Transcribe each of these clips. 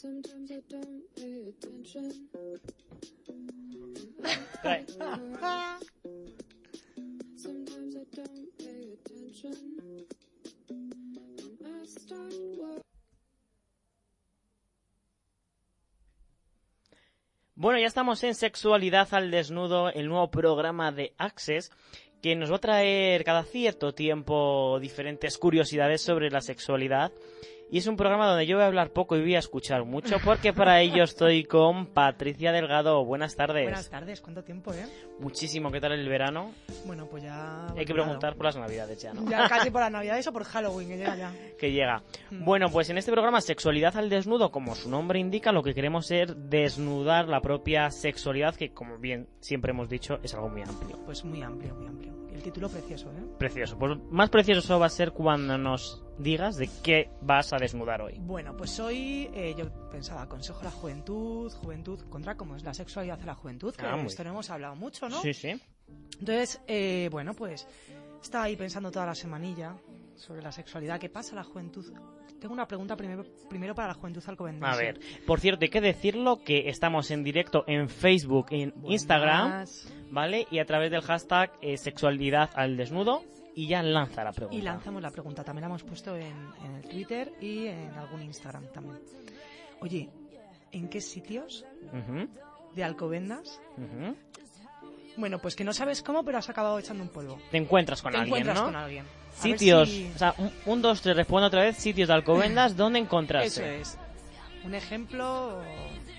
Sometimes I don't pay attention. Sometimes I don't pay attention. And I start work. Bueno, ya estamos en Sexualidad al Desnudo, el nuevo programa de Access, que nos va a traer cada cierto tiempo diferentes curiosidades sobre la sexualidad. Y es un programa donde yo voy a hablar poco y voy a escuchar mucho, porque para ello estoy con Patricia Delgado. Buenas tardes. Buenas tardes, ¿cuánto tiempo, eh? Muchísimo, ¿qué tal el verano? Bueno, pues ya... Hay que preguntar por las navidades ya, ¿no? Ya casi por las navidades o por Halloween, que llega ya. que llega. Mm. Bueno, pues en este programa Sexualidad al Desnudo, como su nombre indica, lo que queremos es desnudar la propia sexualidad, que como bien siempre hemos dicho, es algo muy amplio. Pues muy amplio, muy amplio. El título precioso, ¿eh? Precioso. Pues más precioso va a ser cuando nos digas de qué vas a desnudar hoy. Bueno, pues hoy eh, yo pensaba, consejo a la juventud, juventud contra cómo es la sexualidad de la juventud, que Ah, esto no hemos hablado mucho, ¿no? Sí, sí. Entonces, eh, bueno, pues estaba ahí pensando toda la semanilla sobre la sexualidad. ¿Qué pasa a la juventud? Tengo una pregunta primero, primero para la juventud alcobendense. A ver, por cierto, hay que decirlo que estamos en directo en Facebook, en Buenas. Instagram, ¿vale? Y a través del hashtag eh, Sexualidad al Desnudo y ya lanza la pregunta. Y lanzamos la pregunta. También la hemos puesto en, en el Twitter y en algún Instagram también. Oye, ¿en qué sitios de Alcobendas? Bueno, pues que no sabes cómo, pero has acabado echando un polvo. Te encuentras con Te alguien, encuentras ¿no? con alguien. Sitios, si- o sea, un, un, dos, tres, respondo otra vez, sitios de Alcobendas donde encontrarse. Eso es. Un ejemplo,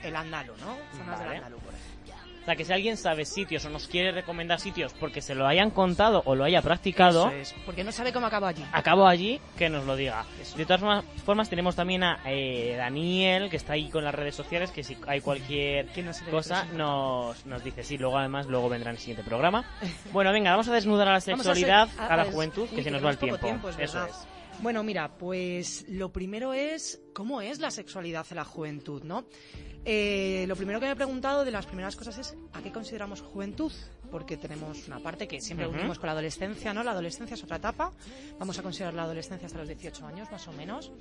el Andalu, ¿no? Zonas Vale. del Andalu, por ejemplo. O sea, que si alguien sabe sitios o nos quiere recomendar sitios porque se lo hayan contado o lo haya practicado, Eso es. Porque no sabe cómo acaba allí. acabo allí, que nos lo diga. Eso. De todas formas, tenemos también a eh, Daniel, que está ahí con las redes sociales, que si hay cualquier no cosa nos, nos dice. Sí, luego además, luego vendrá en el siguiente programa. Bueno, venga, vamos a desnudar a la a sexualidad, a, a- la juventud, que se nos va el tiempo. poco tiempo, es Eso es. Bueno, mira, pues lo primero es cómo es la sexualidad en la juventud, ¿no? Eh, lo primero que me he preguntado de las primeras cosas es ¿a qué consideramos juventud? Porque tenemos una parte que siempre Ujú. unimos con la adolescencia, ¿no? La adolescencia es otra etapa. Vamos a considerar la adolescencia hasta los 18 años, más o menos.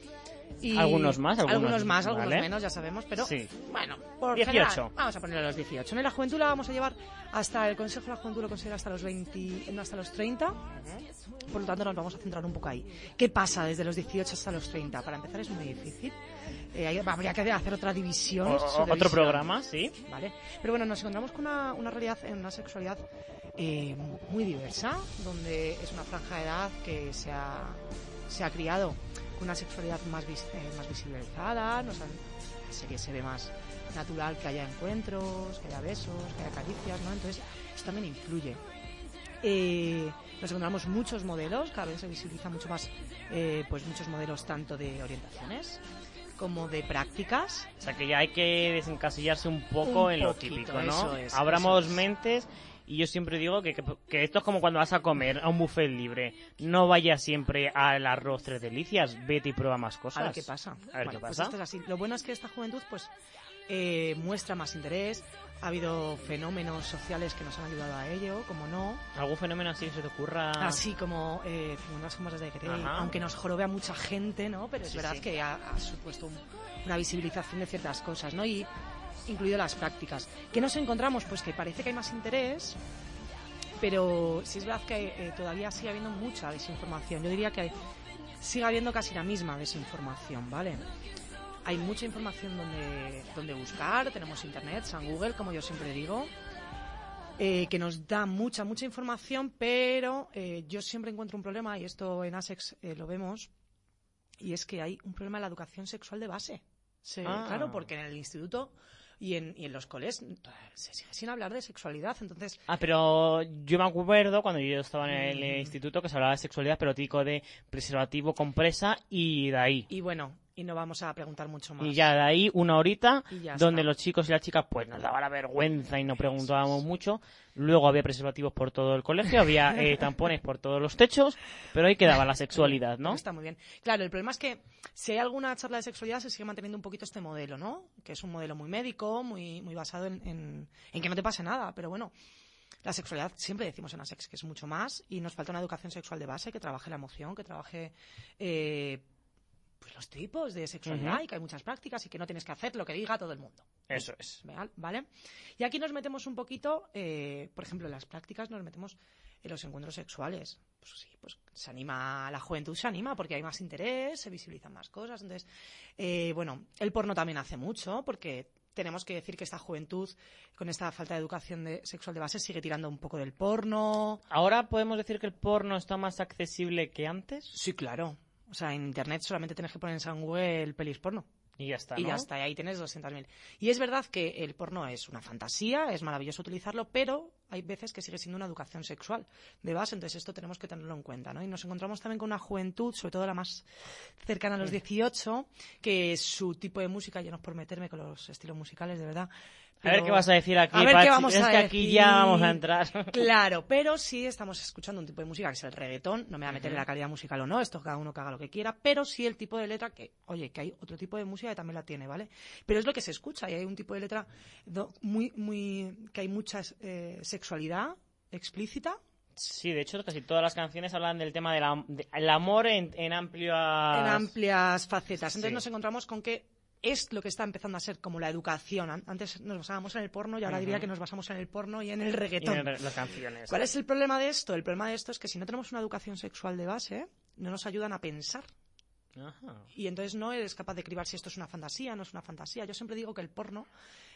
Y Algunos más, algunos más, algunos ¿vale? menos, ya sabemos, pero Sí. bueno, por 18. general, vamos a ponerle a los 18. ¿no? Y la juventud la vamos a llevar hasta el Consejo de la Juventud lo considera hasta los 20, no, hasta los 30. Por lo tanto, nos vamos a centrar un poco ahí. ¿Qué pasa desde los 18 hasta los 30? Para empezar, es muy difícil. Eh, hay- habría que hacer otra división. O- otro programa, sí. ¿Vale? Pero bueno, nos encontramos con una, una realidad, en una sexualidad eh, muy diversa, donde es una franja de edad que se ha, se ha criado con una sexualidad más, vis- eh, más visibilizada, nos han- la serie se ve más natural que haya encuentros, que haya besos, que haya caricias, ¿no? Entonces, eso también influye. Eh, nos encontramos muchos modelos, cada vez se visibiliza mucho más, eh, pues muchos modelos tanto de orientaciones como de prácticas. O sea, que ya hay que desencasillarse un poco Un en lo poquito, típico, ¿no? es, Abramos eso es. Y yo siempre digo que, que, que esto es como cuando vas a comer a un buffet libre. No vayas siempre al arroz tres delicias, vete y prueba más cosas. A ver qué pasa. A ver Bueno, qué pues pasa. esto es así. Lo bueno es que esta juventud, pues, eh, muestra más interés. Ha habido fenómenos sociales que nos han ayudado a ello, como no. ¿Algún fenómeno así que se te ocurra? Así como eh, unas formas de Grey, aunque nos jorobe a mucha gente, ¿no? Pero es Sí, verdad sí. que ha, ha supuesto un- una visibilización de ciertas cosas, ¿no? Y incluido las prácticas. ¿Qué nos encontramos? Pues que parece que hay más interés, pero sí es verdad que eh, todavía sigue habiendo mucha desinformación. Yo diría que sigue habiendo casi la misma desinformación, ¿vale? Hay mucha información donde, donde buscar, tenemos internet, San Google, como yo siempre digo, eh, que nos da mucha, mucha información, pero eh, yo siempre encuentro un problema, y esto en ASEX lo vemos, y es que hay un problema en la educación sexual de base. Se- Ah. Claro, porque en el instituto y en, y en los coles se sigue sin hablar de sexualidad, entonces Ah, pero yo me acuerdo cuando yo estaba en el Mm. instituto que se hablaba de sexualidad, pero típico de preservativo, compresa y de ahí. Y bueno, y no vamos a preguntar mucho más. Y ya de ahí una horita donde está. los chicos y las chicas pues nos daba la vergüenza y no preguntábamos mucho. Luego había preservativos por todo el colegio, había eh, tampones por todos los techos, pero ahí quedaba la sexualidad, ¿no? Está muy bien. Claro, el problema es que si hay alguna charla de sexualidad se sigue manteniendo un poquito este modelo, ¿no? Que es un modelo muy médico, muy, muy basado en, en- en que no te pase nada. Pero bueno, la sexualidad siempre decimos en ASEX que es mucho más y nos falta una educación sexual de base que trabaje la emoción, que trabaje eh, pues, los tipos de sexualidad y que hay muchas prácticas y que no tienes que hacer lo que diga todo el mundo. Eso es. ¿Vale? Y aquí nos metemos un poquito, eh, por ejemplo, en las prácticas nos metemos en los encuentros sexuales. Pues sí, pues se anima, la juventud se anima porque hay más interés, se visibilizan más cosas. Entonces, eh, bueno, el porno también hace mucho porque tenemos que decir que esta juventud, con esta falta de educación de- sexual de base, sigue tirando un poco del porno. Ahora podemos decir que el porno está más accesible que antes Sí, claro. O sea, en internet solamente tienes que poner en Google pelis porno. y ya está, Y ya está, y ahí tienes 200.000. Y es verdad que el porno es una fantasía, es maravilloso utilizarlo, pero hay veces que sigue siendo una educación sexual de base, entonces esto tenemos que tenerlo en cuenta, ¿no? Y nos encontramos también con una juventud, sobre todo la más cercana a los 18, que su tipo de música, yo no es por meterme con los estilos musicales, de verdad. A ver qué vas a decir aquí, A ver qué vamos es a que aquí decir. ya vamos a entrar. Claro, pero sí estamos escuchando un tipo de música que es el reggaetón. No me voy a meter en la calidad musical o no, esto cada uno que haga lo que quiera, pero sí el tipo de letra que, oye, que hay otro tipo de música que también la tiene, ¿vale? Pero es lo que se escucha y hay un tipo de letra muy, muy, que hay mucha eh, sexualidad explícita. Sí, de hecho, casi todas las canciones hablan del tema del am- de- el amor en, en amplias... en amplias facetas. Entonces Sí. nos encontramos con que es lo que está empezando a ser como la educación. An- Antes nos basábamos en el porno y ahora diría que nos basamos en el porno y en el y reggaetón. en el- las canciones. ¿Cuál es el problema de esto? El problema de esto es que si no tenemos una educación sexual de base, no nos ayudan a pensar. Ajá. Y entonces no eres capaz de cribar si esto es una fantasía, no es una fantasía. Yo siempre digo que el porno,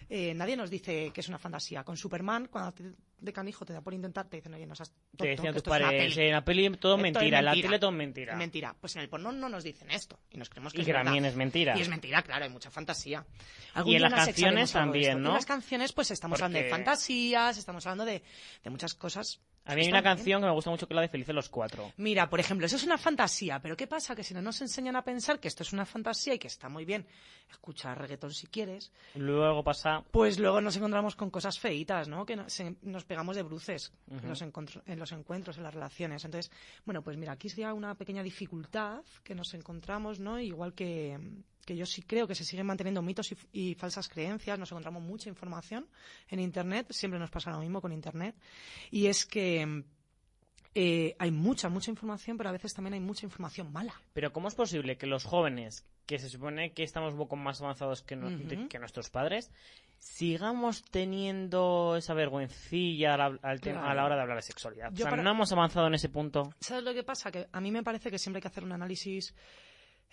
eh, nadie nos dice que es una fantasía. Con Superman, cuando te- de canijo te da por intentar, te dicen, oye, no seas tonto, Te decían tus padres, peli". en la peli todo mentira, en la tele todo mentira. Mentira. Pues en el porno no nos dicen esto. Y nos creemos que Y es verdad. también es mentira. Y es mentira, claro, hay mucha fantasía. Y en las canciones también. ¿no? En las canciones, pues estamos hablando de fantasías, estamos hablando de, de muchas cosas. A mí hay una bien. canción que me gusta mucho que es la de Felices los Cuatro. Mira, por ejemplo, eso es una fantasía, pero ¿qué pasa? Que si no nos enseñan a pensar que esto es una fantasía y que está muy bien escuchar reggaetón si quieres, Luego pasa... pues luego nos encontramos con cosas feitas, ¿no? Que nos pegamos de bruces en, los en los encuentros, en las relaciones. Entonces, bueno, pues mira, aquí sería una pequeña dificultad que nos encontramos, ¿no? Igual que, que yo sí creo que se siguen manteniendo mitos y, y falsas creencias, nos encontramos mucha información en Internet, siempre nos pasa lo mismo con Internet, y es que eh, hay mucha, mucha información, pero a veces también hay mucha información mala. Pero ¿cómo es posible que los jóvenes, que se supone que estamos un poco más avanzados que, no- de- que nuestros padres, sigamos teniendo esa vergüencilla al, al tema- Claro. a la hora de hablar de sexualidad? O sea, para- no hemos avanzado en ese punto. ¿Sabes lo que pasa? Que a mí me parece que siempre hay que hacer un análisis.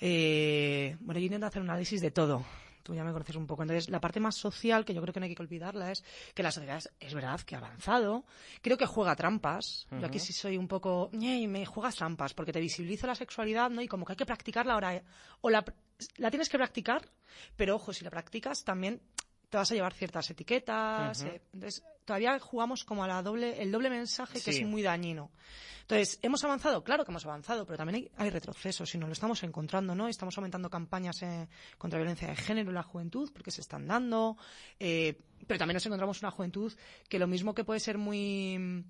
Eh, bueno, yo intento hacer un análisis de todo. Tú ya me conoces un poco. Entonces, la parte más social, que yo creo que no hay que olvidarla, es que la sociedad es, es verdad que ha avanzado. Creo que juega trampas. Yo aquí sí soy un poco. "Ñe, me juegas trampas, porque te visibilizo la sexualidad, ¿no? Y como que hay que practicarla ahora. O la, la tienes que practicar, pero ojo, si la practicas también te vas a llevar ciertas etiquetas. Eh, entonces, todavía jugamos como a la doble, el doble mensaje que Sí. es muy dañino. Entonces, ¿hemos avanzado? Claro que hemos avanzado, pero también hay, hay retrocesos y nos lo estamos encontrando, ¿no? Estamos aumentando campañas eh, contra violencia de género en la juventud porque se están dando, eh, pero también nos encontramos una juventud que lo mismo que puede ser muy...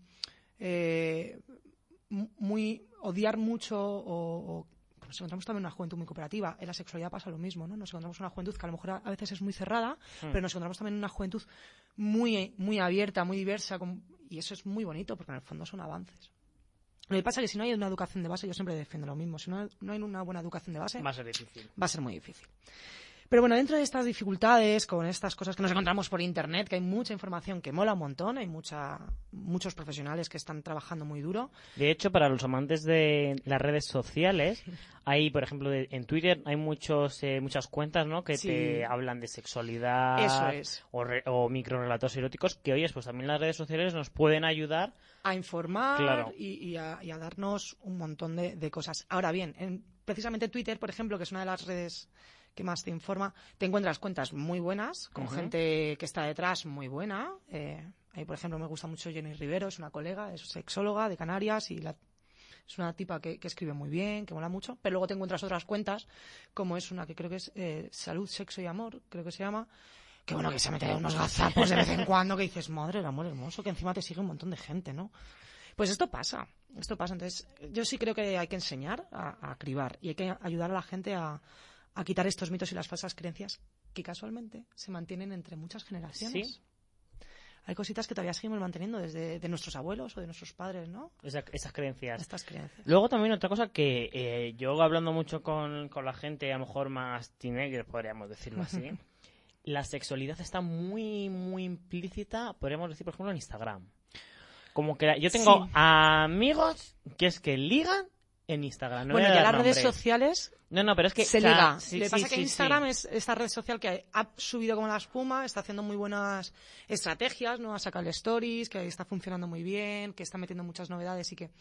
mu- muy odiar mucho o, o- nos encontramos también una juventud muy cooperativa. En la sexualidad pasa lo mismo, ¿no? Nos encontramos una juventud que a lo mejor a, a veces es muy cerrada, Hmm. pero nos encontramos también una juventud muy, muy abierta, muy diversa, con- y eso es muy bonito porque en el fondo son avances. Lo que pasa es que si no hay una educación de base, yo siempre defiendo lo mismo, si no, no hay una buena educación de base, Va a ser difícil. va a ser muy difícil. Pero bueno, dentro de estas dificultades, con estas cosas que nos encontramos por internet, que hay mucha información que mola un montón, hay mucha, muchos profesionales que están trabajando muy duro. De hecho, para los amantes de las redes sociales, hay, por ejemplo, de- en Twitter hay muchos eh, muchas cuentas, ¿no? Que Sí. te hablan de sexualidad Eso es. o, re- o microrelatos eróticos, que oyes, pues también las redes sociales nos pueden ayudar. a informar Claro. y, y a, y a darnos un montón de, de cosas. Ahora bien, en, precisamente Twitter, por ejemplo, que es una de las redes que más te informa, te encuentras cuentas muy buenas, con gente que está detrás muy buena. Eh, ahí, por ejemplo, me gusta mucho Jenny Rivero, es una colega, es sexóloga de Canarias y la- es una tipa que, que escribe muy bien, que mola mucho. Pero luego te encuentras otras cuentas, como es una que creo que es eh, Salud, Sexo y Amor, creo que se llama, que bueno, que se mete unos gazapos de vez en cuando que dices, madre del amor hermoso, que encima te sigue un montón de gente, ¿no? Pues esto pasa, esto pasa. Entonces, yo sí creo que hay que enseñar a, a cribar y hay que ayudar a la gente a, a quitar estos mitos y las falsas creencias que casualmente se mantienen entre muchas generaciones. Sí. hay cositas que todavía seguimos manteniendo desde de nuestros abuelos o de nuestros padres, ¿no? Esa- esas creencias. Estas creencias. Luego también otra cosa que eh, yo hablando mucho con, con la gente, a lo mejor más teenager, podríamos decirlo así, la sexualidad está muy, muy implícita, podríamos decir, por ejemplo, en Instagram. Como que yo tengo Sí. amigos que es que ligan en Instagram. No bueno, ya las redes sociales No, no, pero es que... se o sea, liga. sí, que sí, pasa que sí, Instagram sí. es esta red social que ha subido como la espuma, está haciendo muy buenas estrategias, ¿no? Ha sacado el stories, que está funcionando muy bien, que está metiendo muchas novedades y que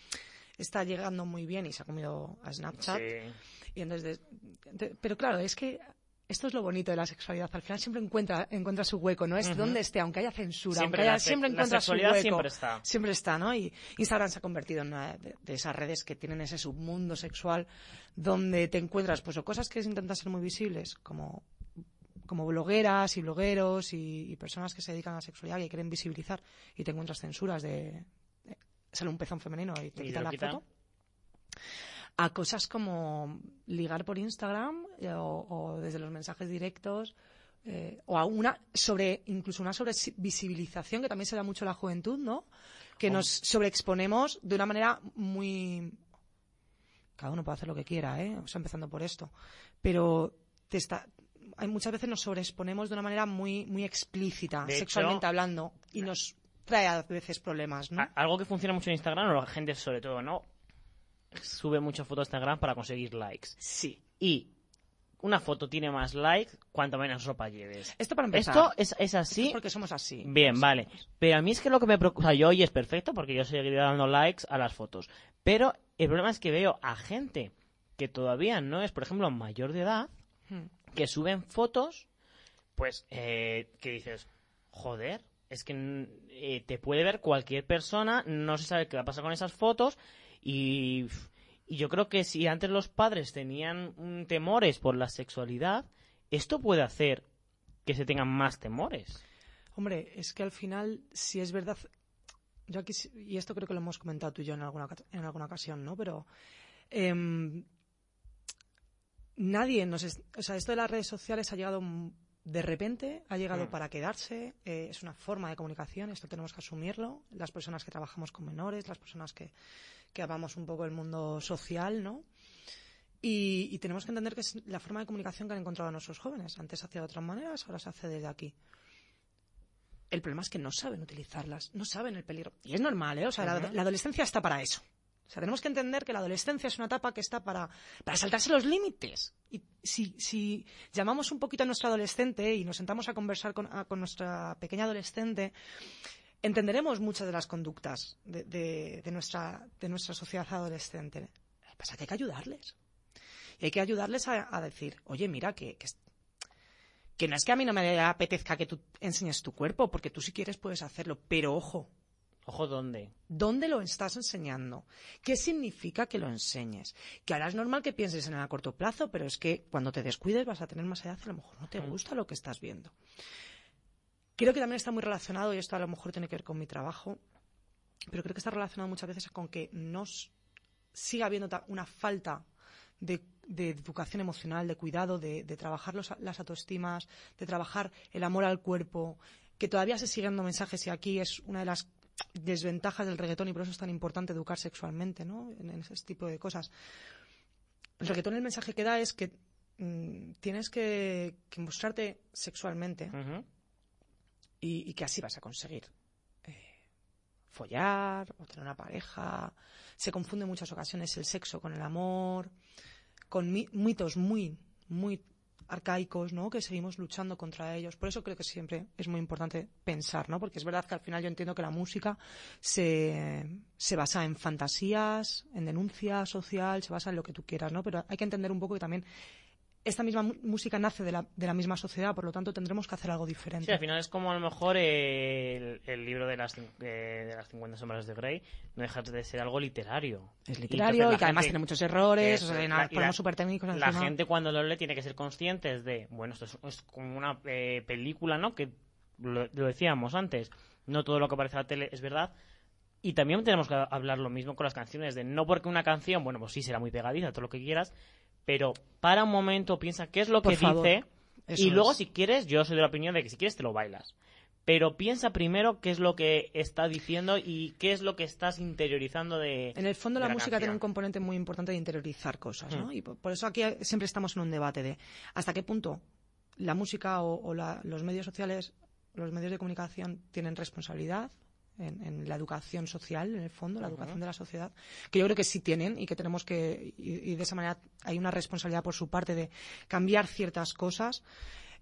está llegando muy bien y se ha comido a Snapchat. Sí. Y entonces, de- de- pero claro, es que esto es lo bonito de la sexualidad. Al final siempre encuentra, encuentra su hueco, ¿no? Es Ujú. donde esté, aunque haya censura, Siempre aunque haya, siempre la encuentra su hueco. siempre está. Siempre está, ¿no? Y Instagram se ha convertido en una de, de esas redes que tienen ese submundo sexual donde te encuentras pues o cosas que intentan ser muy visibles, como, como blogueras y blogueros y, y personas que se dedican a la sexualidad y quieren visibilizar y te encuentras censuras de, de- sale un pezón femenino y te quitan la foto a cosas como ligar por Instagram eh, o, o desde los mensajes directos eh, o a una sobre incluso una sobre visibilización que también se da mucho en la juventud no que Oh. nos sobreexponemos de una manera muy cada uno puede hacer lo que quiera eh o sea empezando por esto pero te está hay muchas veces nos sobreexponemos de una manera muy muy explícita De sexualmente hecho- hablando y nos trae a veces problemas no A- Algo que funciona mucho en Instagram, o la gente sobre todo, ¿no? Sube muchas fotos a Instagram para conseguir likes. sí Y una foto tiene más likes cuanto menos ropa lleves. esto para empezar Esto es, es Esto así. es porque somos así Bien, vale. Pero a mí es que lo que me preocupa, yo hoy es perfecto porque yo seguiré dando likes a las fotos. Pero el problema es que veo a gente que todavía no es, por ejemplo, mayor de edad, Hmm. que suben fotos, pues, eh, que dices, joder, es que mm, eh, te puede ver cualquier persona, no se sabe qué va a pasar con esas fotos y, y yo creo que si antes los padres tenían temores por la sexualidad, esto puede hacer que se tengan más temores. Hombre, es que al final, si es verdad, yo aquí, y esto creo que lo hemos comentado tú y yo en alguna, en alguna ocasión, ¿no? Pero em, nadie nos... es- o sea, esto de las redes sociales ha llegado de repente, ha llegado Mm. para quedarse, eh, es una forma de comunicación, esto tenemos que asumirlo, las personas que trabajamos con menores, las personas que, que amamos un poco el mundo social, ¿no? Y, y tenemos que entender que es la forma de comunicación que han encontrado nuestros jóvenes. Antes se hacía de otras maneras, ahora se hace desde aquí. El problema es que no saben utilizarlas, no saben el peligro. Y es normal, ¿eh? O sea, la, adolescencia está para eso. O sea, tenemos que entender que la adolescencia es una etapa que está para, para saltarse los límites. Y si, si llamamos un poquito a nuestro adolescente y nos sentamos a conversar con, a- con nuestra pequeña adolescente, entenderemos muchas de las conductas de, de- de nuestra, de nuestra sociedad adolescente. Lo que pasa es que hay que ayudarles. Y hay que ayudarles a, a decir, oye, mira, que, que, es- que no es que a mí no me apetezca que tú enseñes tu cuerpo, porque tú si quieres puedes hacerlo, pero ojo, Ojo, ¿dónde? ¿Dónde lo estás enseñando? ¿Qué significa que lo enseñes? Que ahora es normal que pienses en el a corto plazo, pero es que cuando te descuides vas a tener más edad y a lo mejor no te gusta lo que estás viendo. Creo que también está muy relacionado, y esto a lo mejor tiene que ver con mi trabajo, pero creo que está relacionado muchas veces con que nos siga habiendo una falta de, educación emocional, de cuidado, de, trabajar los- las autoestimas, de trabajar el amor al cuerpo, que todavía se siguen dando mensajes y aquí es una de las desventajas del reggaetón y por eso es tan importante educar sexualmente, ¿no? En, ese tipo de cosas. El reggaetón el mensaje que da es que mm, tienes que, mostrarte sexualmente. Y, que así vas a conseguir eh, follar o tener una pareja. Se confunde en muchas ocasiones el sexo con el amor, con mi- mitos muy, muy arcaicos, ¿no? Que seguimos luchando contra ellos. Por eso creo que siempre es muy importante pensar, ¿no? Porque es verdad que al final yo entiendo que la música se, se basa en fantasías, en denuncia social, se basa en lo que tú quieras, ¿no? Pero hay que entender un poco que también esta misma música nace de la, de la misma sociedad, por lo tanto tendremos que hacer algo diferente. Sí, al final es como a lo mejor el, el libro de las, eh, de las 50 sombras de Grey no deja de ser algo literario. Es Y literario y, la que además gente- tiene muchos errores, Eso o sea, es, la- y ponemos la- súper técnicos La encima. gente cuando lo lee tiene que ser conscientes de, bueno, esto es, es como una eh, película, ¿no? Que lo, lo decíamos antes, no todo lo que aparece en la tele es verdad. Y también tenemos que hablar lo mismo con las canciones, de no porque una canción, bueno, pues sí será muy pegadiza, todo lo que quieras, pero para un momento piensa qué es lo Por que favor, dice Eso y luego si quieres, yo soy de la opinión de que si quieres te lo bailas. pero piensa primero qué es lo que está diciendo y qué es lo que estás interiorizando de. En el fondo la, música tiene un componente muy importante de interiorizar cosas, ¿no? Mm. Y por, por eso aquí siempre estamos en un debate de hasta qué punto la música o, o la- los medios sociales, los medios de comunicación tienen responsabilidad en, en la educación social, en el fondo, la educación de la sociedad, que yo creo que sí tienen y que tenemos que, y, y de esa manera hay una responsabilidad por su parte de cambiar ciertas cosas.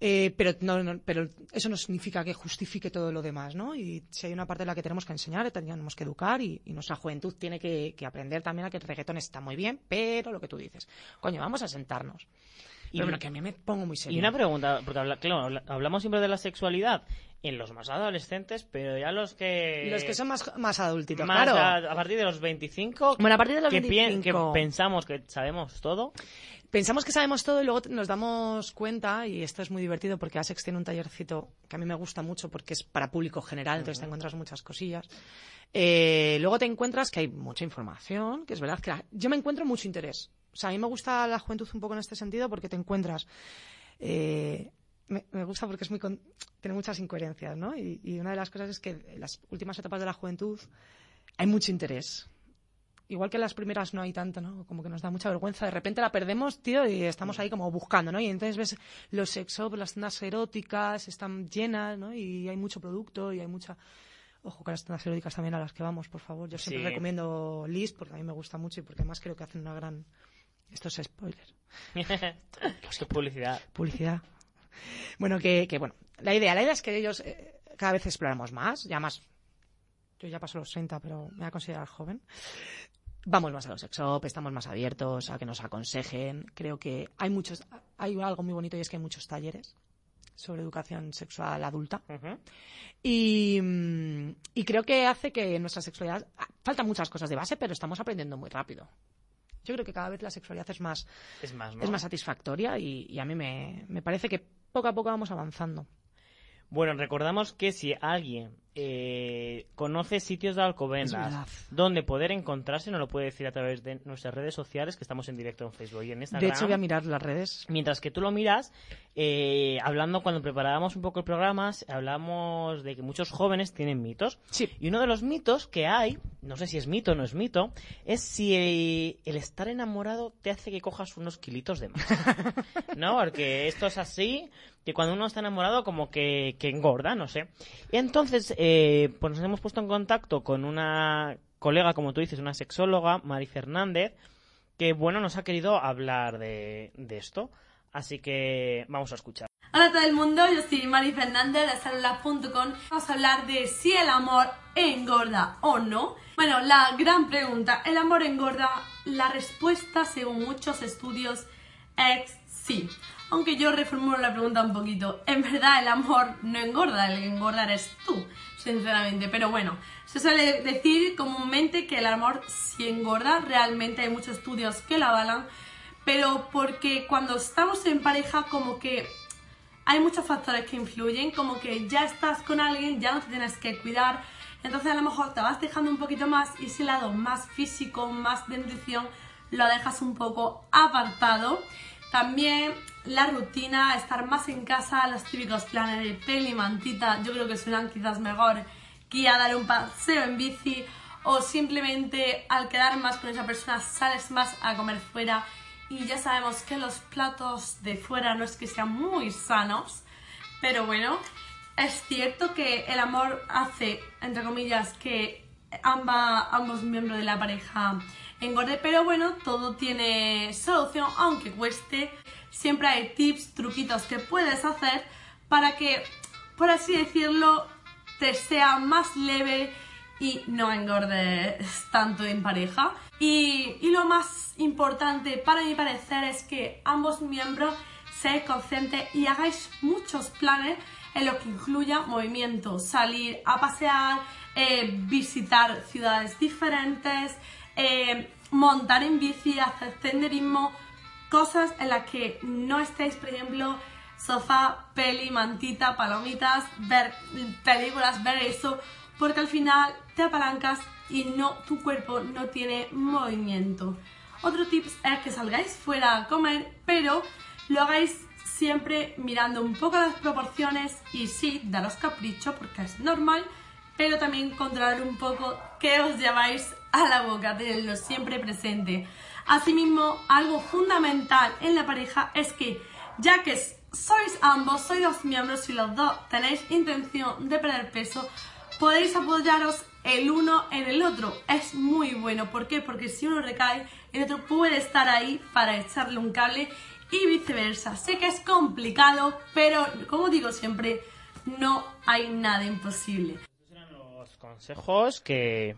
Eh, pero, no, no, pero eso no significa que justifique todo lo demás, ¿no? Y si hay una parte en la que tenemos que enseñar, tenemos que educar y, y nuestra juventud tiene que, que aprender también a que el reggaetón está muy bien, pero lo que tú dices, coño, vamos a sentarnos. Y- Pero bueno, que a mí me pongo muy serio. Y una pregunta, porque habla- claro, habla- hablamos siempre de la sexualidad en los más adolescentes, pero ya los que. Los que son más, más adultitos, más claro. a, a partir de los 25. Bueno, a partir de los que, pien- 25. que pensamos que sabemos todo. Pensamos que sabemos todo y luego nos damos cuenta, y esto es muy divertido porque ASEX tiene un tallercito que a mí me gusta mucho porque es para público general, entonces te encuentras muchas cosillas. Eh, luego te encuentras que hay mucha información, que es verdad que la- yo me encuentro mucho interés. O sea, a mí me gusta la juventud un poco en este sentido porque te encuentras. eh, me, me gusta porque es muy con- tiene muchas incoherencias, ¿no? Y, y una de las cosas es que en las últimas etapas de la juventud hay mucho interés. Igual que en las primeras no hay tanto, ¿no? Como que nos da mucha vergüenza. De repente la perdemos, tío, y estamos ahí como buscando, ¿no? Y entonces ves los sex shop, las tiendas eróticas están llenas, ¿no? Y hay mucho producto y hay mucha... Ojo con las tiendas eróticas también a las que vamos, por favor. Yo siempre Sí. recomiendo Liz porque a mí me gusta mucho y porque además creo que hacen una gran... Esto es spoiler. Qué publicidad. Publicidad. Bueno, que, que bueno, la idea, la idea es que ellos eh, cada vez exploramos más, ya más. Yo ya paso los 30, pero me voy a considerar joven. Vamos más a los sex shop, estamos más abiertos a que nos aconsejen. Creo que hay muchos, hay algo muy bonito y es que hay muchos talleres sobre educación sexual adulta. Y, mm, y creo que hace que nuestra sexualidad ah, faltan muchas cosas de base, pero estamos aprendiendo muy rápido. Yo creo que cada vez la sexualidad es más, Es más, ¿no? es más satisfactoria y, y a mí me, me parece que poco a poco vamos avanzando. Bueno, recordamos que si alguien eh, conoce sitios de Alcobendas donde poder encontrarse, nos lo puede decir a través de nuestras redes sociales, que estamos en directo en Facebook y en Instagram. De hecho, voy a mirar las redes. Mientras que tú lo miras, eh, hablando cuando preparábamos un poco el programa, hablamos de que muchos jóvenes tienen mitos. Sí. Y uno de los mitos que hay, no sé si es mito o no es mito, es si el estar enamorado te hace que cojas unos kilitos de más. ¿No? Porque esto es así, que cuando uno está enamorado como que, que engorda, no sé. Y entonces, eh, pues nos hemos puesto en contacto con una colega, como tú dices, una sexóloga, Mari Fernández, que bueno, nos ha querido hablar de, esto. Así que vamos a escuchar. Hola a todo el mundo, yo soy Mari Fernández de Salula.com. Vamos a hablar de si el amor engorda o no. Bueno, la gran pregunta, ¿el amor engorda? La respuesta, según muchos estudios, es sí. Aunque yo reformulo la pregunta un poquito. En verdad, el amor no engorda, el que engorda eres tú, sinceramente. Pero bueno, se suele decir comúnmente que el amor sí engorda. Realmente hay muchos estudios que lo avalan. Pero porque cuando estamos en pareja, como que hay muchos factores que influyen, como que ya estás con alguien, ya no te tienes que cuidar, entonces a lo mejor te vas dejando un poquito más y ese lado más físico, más de nutrición, lo dejas un poco apartado. También la rutina, estar más en casa, los típicos planes de peli, mantita, yo creo que suenan quizás mejor que ir a dar un paseo en bici o simplemente al quedar más con esa persona sales más a comer fuera y ya sabemos que los platos de fuera no es que sean muy sanos, pero bueno, es cierto que el amor hace, entre comillas, que amba- ambos miembros de la pareja engorde, pero bueno, todo tiene solución, aunque cueste. Siempre hay tips, truquitos que puedes hacer para que, por así decirlo, te sea más leve y no engordes tanto en pareja. Y, y lo más importante para mi parecer es que ambos miembros seáis conscientes y hagáis muchos planes en los que incluya movimiento, salir a pasear, eh, visitar ciudades diferentes, eh, montar en bici, hacer senderismo, cosas en las que no estéis, por ejemplo, sofá, peli, mantita, palomitas, ver películas, ver eso, porque al final te apalancas y no tu cuerpo no tiene movimiento. Otro tip es que salgáis fuera a comer, pero lo hagáis siempre mirando un poco las proporciones y sí, daros capricho porque es normal, pero también controlar un poco qué os lleváis a la boca, tenerlo siempre presente. Asimismo, algo fundamental en la pareja es que, ya que sois ambos, sois dos miembros y los dos tenéis intención de perder peso, podéis apoyaros el uno en el otro. Es muy bueno. ¿Por qué? Porque si uno recae, el otro puede estar ahí para echarle un cable y viceversa. Sé que es complicado, pero como digo siempre, no hay nada imposible. Estos eran los consejos que...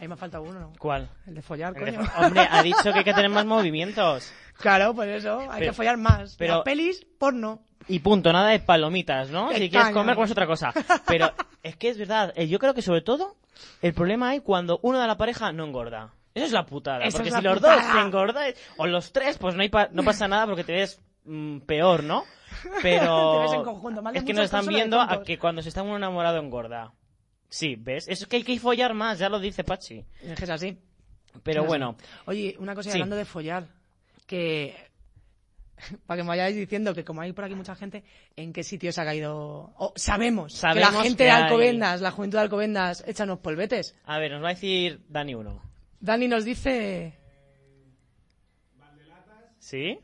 Ahí me falta uno, ¿no? ¿Cuál? El de follar, El de- coño. Hombre, ha dicho que hay que tener más movimientos. Claro, por eso. Hay Pero- que follar más. pero- Las pelis, porno. Y punto, nada de palomitas, ¿no? Si quieres comer, pues otra cosa. Pero es que es verdad, eh, yo creo que sobre todo el problema hay cuando uno de la pareja no engorda. Eso es la putada, porque si los putada. dos se engordan, o los tres, pues no, hay pa- no pasa nada porque te ves mm, peor, ¿no? Pero Te ves en conjunto, mal de es que nos están viendo a que cuando se está uno enamorado engorda. Sí, ¿ves? Es que hay que follar más, ya lo dice Pachi. Es que es así. Pero Es así. bueno, Oye, una cosa Sí. hablando de follar. Que. Para que me vayáis diciendo que como hay por aquí mucha gente, ¿en qué sitio se ha caído? O sabemos, que Sabemos la gente que de hay. Alcobendas, la juventud de Alcobendas, echa unos polvetes. a ver, nos va a decir Dani uno. Dani nos dice. ¿Sí?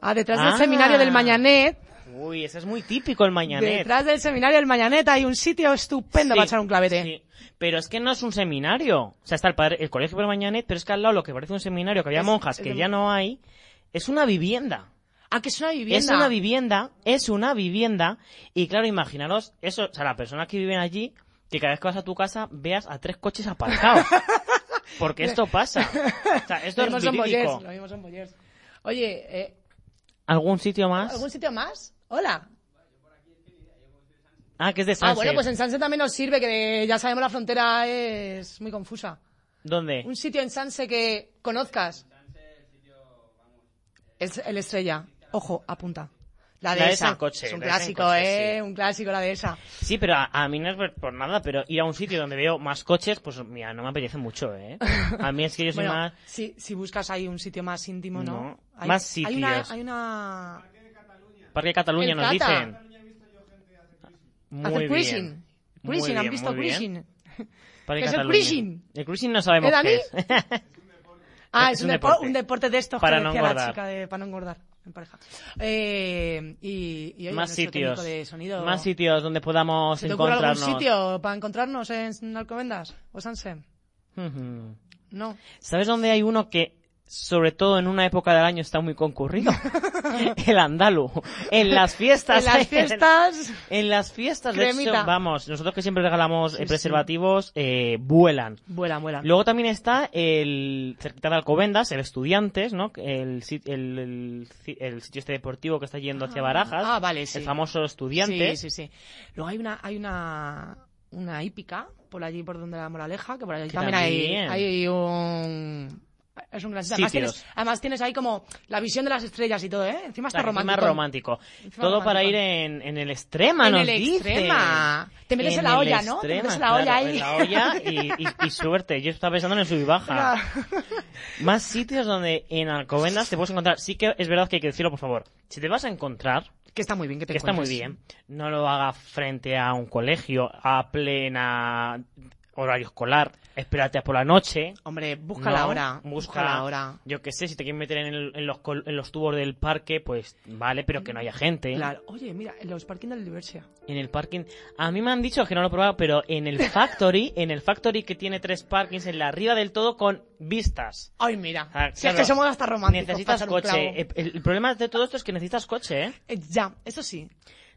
Ah, detrás Ah. del seminario del Mañanet. Uy, ese es muy típico el mañanet. Detrás del seminario del Mañanet hay un sitio estupendo Sí, para echar un clavete. sí. Pero es que no es un seminario. O sea, está el, padre- el colegio del Mañanet, pero es que al lado lo que parece un seminario, que había Es- monjas es que de- ya no hay, es una vivienda. Ah, que es una vivienda. Es una vivienda, es una vivienda. Y claro, imaginaros eso, o sea, las personas que viven allí, que cada vez que vas a tu casa veas a tres coches aparcados. Porque esto pasa. O sea, esto Lo es mismo son boyers, lo mismo son boyers. Oye, eh, ¿Algún sitio más? ¿algún sitio más? Hola. Ah, que es de Ah, Sanse. bueno, pues en Sanse también nos sirve, que ya sabemos la frontera es muy confusa. ¿Dónde? Un sitio en Sanse que conozcas. Es el Estrella. Ojo, apunta. La La dehesa en coche, Es un la dehesa en clásico, coche, ¿eh? Un clásico la dehesa. Sí, pero a, a mí no es por, por nada, pero ir a un sitio donde veo más coches, pues mira, no me apetece mucho, ¿eh? A mí es que yo soy Bueno, más... si, si buscas ahí un sitio más íntimo, ¿no? No, Hay, más Hay una, sitios. hay una... Parque Cataluña El nos Cata. dicen. Muy hacer bien. cruising. Muy Cruising, ¿han visto muy bien. cruising? Parque ¿Qué es el Cataluña. cruising? El cruising no sabemos ¿Eh, Dani? qué es. Ah, Es un un, depo- deporte. un deporte de estos Para que no decía la engordar. chica de para no engordar en pareja. Eh, y, y oye, más nuestro sitios. técnico de sonido, Más sitios donde podamos ¿Se te ocurre algún encontrarnos. sitio para encontrarnos en Alcobendas o Sanse? Ujú. No. ¿Sabes dónde hay uno que, sobre todo en una época del año, está muy concurrido? el andalú. En las fiestas. En las fiestas, En las fiestas, de hecho, vamos, nosotros que siempre regalamos eh, sí. preservativos, eh, vuelan. vuelan, vuelan. Luego también está el cerquita de Alcobendas, el Estudiantes, ¿no? El, el, el, sitio este deportivo que está yendo hacia Barajas. Ah, vale, sí. El famoso Estudiantes. Sí, sí, sí. Luego hay una, hay una, una hípica por allí por donde la Moraleja, que por allí Que también, también. Hay, hay un es un gran sitio. Además tienes, además tienes ahí como la visión de las estrellas y todo, ¿eh? Encima está romántico. más romántico. Encima Todo para ir en, en el extrema, En nos el dice. extrema. Te metes en la olla, ¿no? Te metes en la olla ahí. En la olla y, y, y suerte. Yo estaba pensando en el sub y baja. Más sitios donde en Alcobendas te puedes encontrar. Sí que es verdad que hay que decirlo, por favor. Si te vas a encontrar, que está muy bien, que te que está muy bien, no lo haga frente a un colegio a plena horario escolar. Espérate a por la noche. Hombre, busca No, la hora. busca- la hora. Yo que sé, si te quieren meter en, el- en los, en los tubos del parque, pues vale, pero que no haya gente. Claro. Oye, mira, en los parking de la Universidad. En el parking. A mí me han dicho que no lo he probado, pero en el Factory, en el Factory que tiene tres parkings en la arriba del todo con vistas. Ay, mira. Ah, si es que somos hasta románticos. Necesitas coche. el problema de todo esto es que necesitas coche, ¿eh? Eh, ya, eso sí.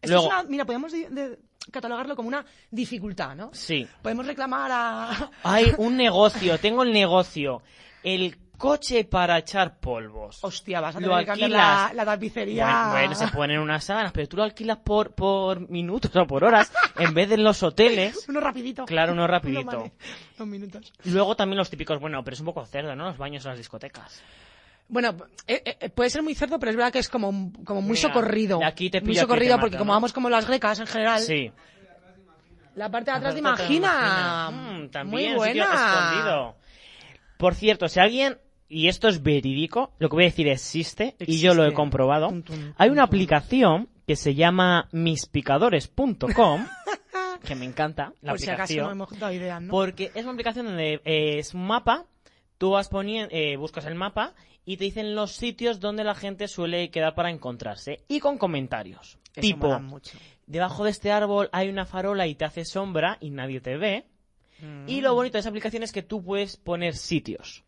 Esto Luego- es una, mira, podemos de- catalogarlo como una dificultad, ¿no? Sí. Podemos reclamar a... Hay un negocio, tengo el negocio. El coche para echar polvos. Hostia, vas a Lo tener que alquilas. la, la tapicería. Bueno, bueno, se ponen unas sábanas, pero tú lo alquilas por, por minutos o por horas, en vez de en los hoteles. Uno rapidito. Claro, uno rapidito. vale. Dos minutos. Luego también los típicos, bueno, pero es un poco cerdo, ¿no? Los baños en las discotecas. Bueno, eh, eh, puede ser muy cerdo, pero es verdad que es como, como muy Mira, socorrido. de aquí te muy pillo, aquí socorrido te porque mato, como ¿no? vamos como las grecas en general, Sí. la parte de atrás lo imagina. Mm, muy también, sitio buena. escondido. Por cierto, si alguien y esto es verídico, lo que voy a decir existe, y yo lo he Existe. comprobado. Tum, tum, Hay una tum. aplicación que se llama mispicadores.com, que me encanta la Por si acaso aplicación. no hemos dado ideas, ¿no? Porque es una aplicación donde eh, es un mapa, tú vas poniendo, eh, buscas el mapa y te dicen los sitios donde la gente suele quedar para encontrarse y con comentarios. Eso tipo, mucho. debajo de este árbol hay una farola y te hace sombra y nadie te ve. Y Mm. lo bonito de esa aplicación es que tú puedes poner sitios.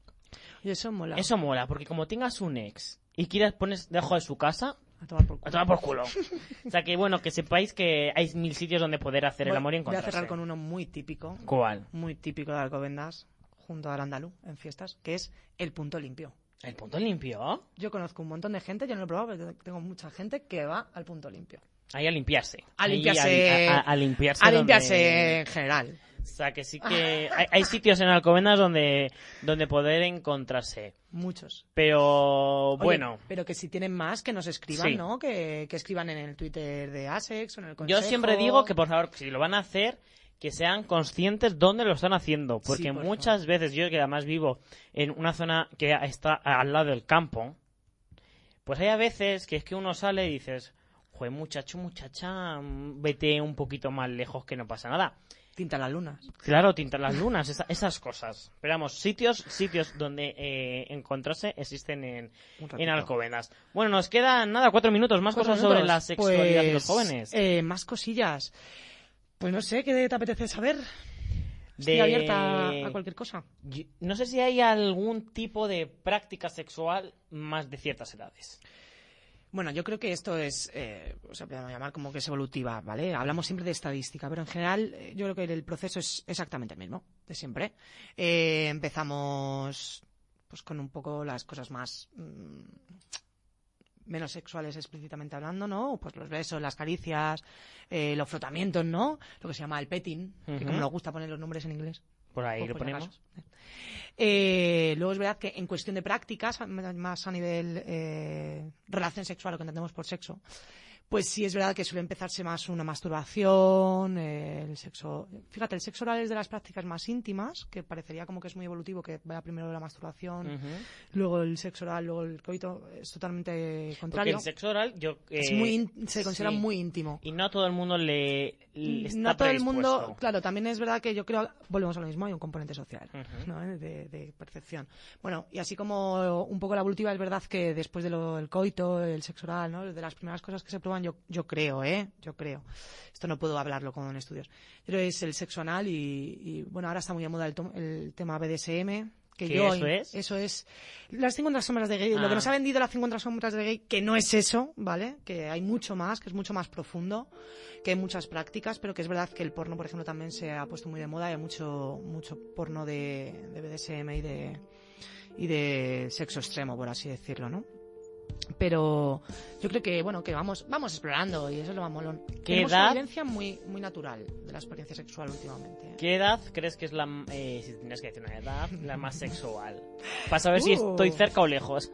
Y eso mola. Eso mola, porque como tengas un ex y quieras poner debajo de su casa, A tomar por culo. a tomar por culo. o sea que bueno, que sepáis que hay mil sitios donde poder hacer el amor y Voy a encontrarse. cerrar con uno muy típico, ¿Cuál? muy típico de Alcobendas, junto al andalú, en fiestas, que es el punto limpio. ¿El punto limpio? Yo conozco un montón de gente, yo no lo he probado, pero tengo mucha gente que va al punto limpio. Ahí a limpiarse. A limpiarse- a, a- a limpiarse. A donde- limpiarse en general. O sea, que sí que hay, hay sitios en Alcobendas donde, donde poder encontrarse. Muchos. Pero Oye, bueno, pero que si tienen más, que nos escriban, Sí. ¿no? Que, que escriban en el Twitter de ASEX o en el yo consejo. siempre digo que por favor, si lo van a hacer, que sean conscientes dónde lo están haciendo. Porque Sí, por muchas veces, yo que además vivo en una zona que está al lado del campo, pues hay a veces que es que uno sale y dices, joder, muchacho, muchacha, vete un poquito más lejos que no pasa nada. Tinta las lunas. Claro, tintar las lunas, esa- esas cosas. Pero vamos, sitios, sitios donde eh, encontrarse existen en, en. Alcobendas. Bueno, nos quedan nada, cuatro minutos, más Cuatro cosas sobre la sexualidad de los Pues, jóvenes. eh, más cosillas. Pues no sé, ¿qué te apetece saber? Estoy De- abierta a cualquier cosa. Yo- No sé si hay algún tipo de práctica sexual más de ciertas edades. Bueno, yo creo que esto es, eh, o sea, podemos llamar como que es evolutiva, ¿vale? Hablamos siempre de estadística, pero en general eh, yo creo que el proceso es exactamente el mismo, de siempre. Eh, empezamos pues con un poco las cosas más mm, menos sexuales explícitamente hablando, ¿no? Pues los besos, las caricias, eh, los frotamientos, ¿no? Lo que se llama el petting, que como nos gusta poner los nombres en inglés. Por ahí Pues lo ponemos. Eh, luego es verdad que en cuestión de prácticas, más a nivel eh, relación sexual, lo que entendemos por sexo, pues sí es verdad que suele empezarse más una masturbación, eh, el sexo. Fíjate, el sexo oral es de las prácticas más íntimas, que parecería como que es muy evolutivo que vaya primero la masturbación, luego el sexo oral, luego el coito, es totalmente Porque contrario. el sexo oral yo, es eh, muy in- se considera sí. muy íntimo. Y no a todo el mundo le, le está no todo el mundo, claro, también es verdad que yo creo, volvemos a lo mismo, hay un componente social. ¿no? de, de percepción. Bueno, y así como un poco la evolutiva, es verdad que después del coito, el sexo oral, ¿no? de las primeras cosas que se prueban, yo, yo creo, ¿eh? Yo creo. Esto no puedo hablarlo con estudios. Pero es el sexo anal y, y, bueno, ahora está muy de moda el, el tema BDSM. Que ¿Qué yo, eso es? Eso es las 50 sombras de gay. Lo Ah. que nos ha vendido las 50 sombras de gay, que no es eso, ¿vale? Que hay mucho más, que es mucho más profundo, que hay muchas prácticas, pero que es verdad que el porno, por ejemplo, también se ha puesto muy de moda y hay mucho, mucho porno de, de BDSM y de, y de sexo extremo, por así decirlo, ¿no? Pero yo creo que, bueno, que vamos, vamos explorando y eso es lo más molón. ¿Qué Tenemos edad? una evidencia muy, muy natural de la experiencia sexual últimamente. ¿eh? ¿Qué edad crees que es la, eh, si tienes que decir una edad, la más sexual? Para saber si Uh. estoy cerca o lejos.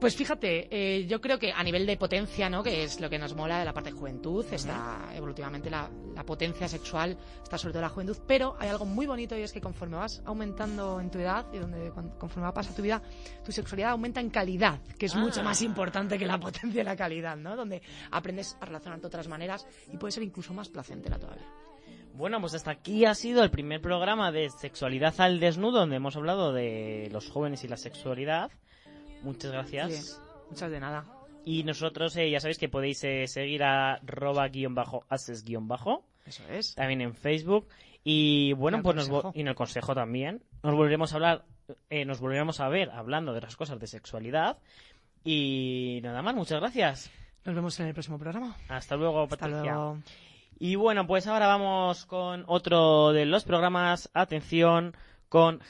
Pues fíjate, eh, yo creo que a nivel de potencia, ¿no? Que es lo que nos mola de la parte de juventud, está evolutivamente la, la potencia sexual, está sobre todo la juventud, pero hay algo muy bonito y es que conforme vas aumentando en tu edad y donde conforme va pasando tu vida, tu sexualidad aumenta en calidad, que es Ah. mucho más importante que la potencia y la calidad, ¿no? Donde aprendes a relacionarte de otras maneras y puede ser incluso más placentera todavía. Bueno, pues hasta aquí ha sido el primer programa de Sexualidad al Desnudo, donde hemos hablado de los jóvenes y la sexualidad. Muchas gracias. Sí, muchas de nada. Y nosotros eh, ya sabéis que podéis eh, seguir a roba guion bajo ases guion bajo, Eso es. también en Facebook. Y bueno, Y pues nos consejo. y en el consejo también. Nos volveremos a hablar, eh, nos volveremos a ver hablando de las cosas de sexualidad. Y nada más, muchas gracias. Nos vemos en el próximo programa. Hasta luego, Hasta Patricia. luego. Y bueno, pues ahora vamos con otro de los programas. Atención, con